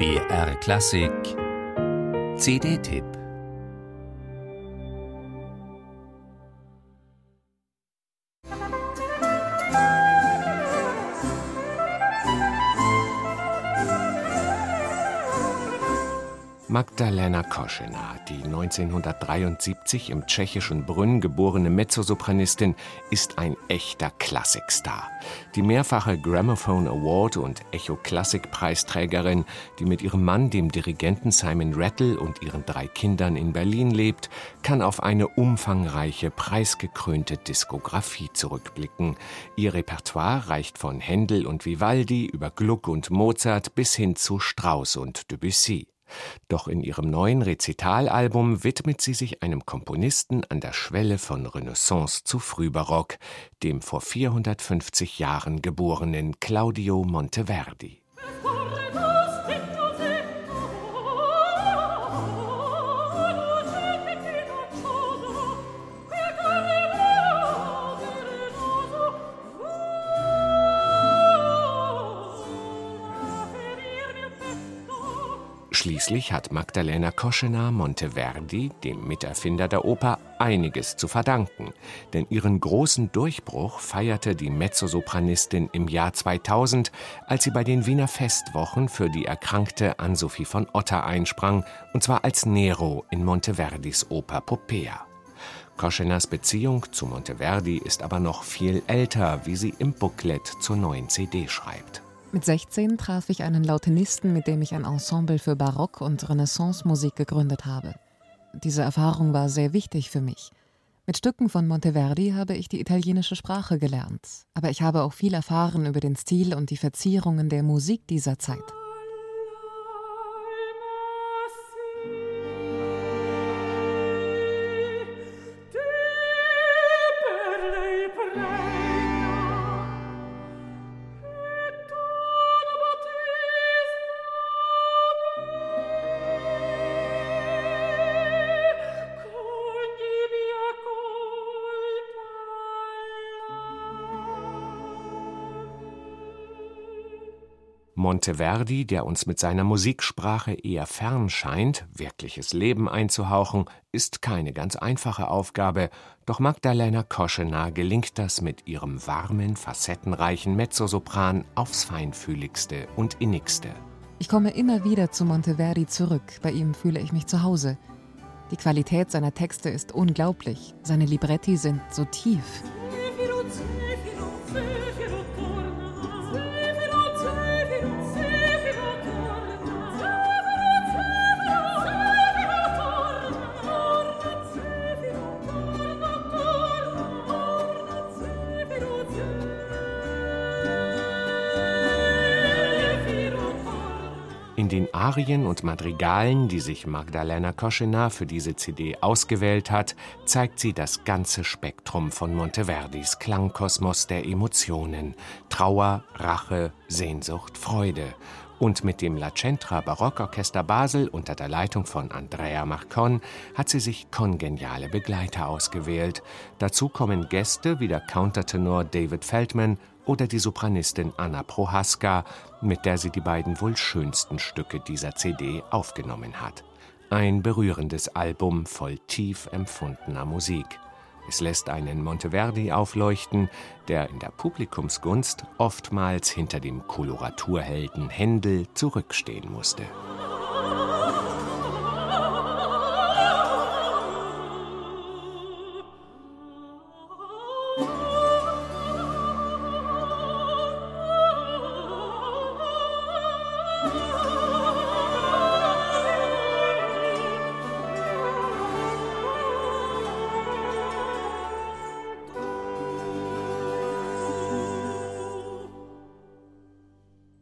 BR Klassik. CD-Tipp Magdalena Koschena, die 1973 im tschechischen Brünn geborene Mezzosopranistin, ist ein echter Klassikstar. Die mehrfache Gramophone Award und Echo Klassik Preisträgerin, die mit ihrem Mann, dem Dirigenten Simon Rattle und ihren drei Kindern in Berlin lebt, kann auf eine umfangreiche, preisgekrönte Diskografie zurückblicken. Ihr Repertoire reicht von Händel und Vivaldi über Gluck und Mozart bis hin zu Strauss und Debussy. Doch in ihrem neuen Rezitalalbum widmet sie sich einem Komponisten an der Schwelle von Renaissance zu Frühbarock, dem vor 450 Jahren geborenen Claudio Monteverdi. Schließlich hat Magdalena Koschena Monteverdi, dem Miterfinder der Oper, einiges zu verdanken. Denn ihren großen Durchbruch feierte die Mezzosopranistin im Jahr 2000, als sie bei den Wiener Festwochen für die erkrankte Ann-Sophie von Otter einsprang, und zwar als Nero in Monteverdis Oper Popea. Koschenas Beziehung zu Monteverdi ist aber noch viel älter, wie sie im Booklet zur neuen CD schreibt. Mit 16 traf ich einen Lautenisten, mit dem ich ein Ensemble für Barock- und Renaissance-Musik gegründet habe. Diese Erfahrung war sehr wichtig für mich. Mit Stücken von Monteverdi habe ich die italienische Sprache gelernt, aber ich habe auch viel erfahren über den Stil und die Verzierungen der Musik dieser Zeit. Monteverdi, der uns mit seiner Musiksprache eher fern scheint, wirkliches Leben einzuhauchen, ist keine ganz einfache Aufgabe, doch Magdalena Koschena gelingt das mit ihrem warmen, facettenreichen Mezzosopran aufs feinfühligste und innigste. Ich komme immer wieder zu Monteverdi zurück, bei ihm fühle ich mich zu Hause. Die Qualität seiner Texte ist unglaublich, seine Libretti sind so tief. Den Arien und Madrigalen, die sich Magdalena Koschena für diese CD ausgewählt hat, zeigt sie das ganze Spektrum von Monteverdis Klangkosmos der Emotionen: Trauer, Rache, Sehnsucht, Freude. Und mit dem La Centra Barockorchester Basel unter der Leitung von Andrea Marcon hat sie sich kongeniale Begleiter ausgewählt. Dazu kommen Gäste wie der Countertenor David Feldman oder die Sopranistin Anna Prohaska, mit der sie die beiden wohl schönsten Stücke dieser CD aufgenommen hat. Ein berührendes Album voll tief empfundener Musik. Es lässt einen Monteverdi aufleuchten, der in der Publikumsgunst oftmals hinter dem Koloraturhelden Händel zurückstehen musste.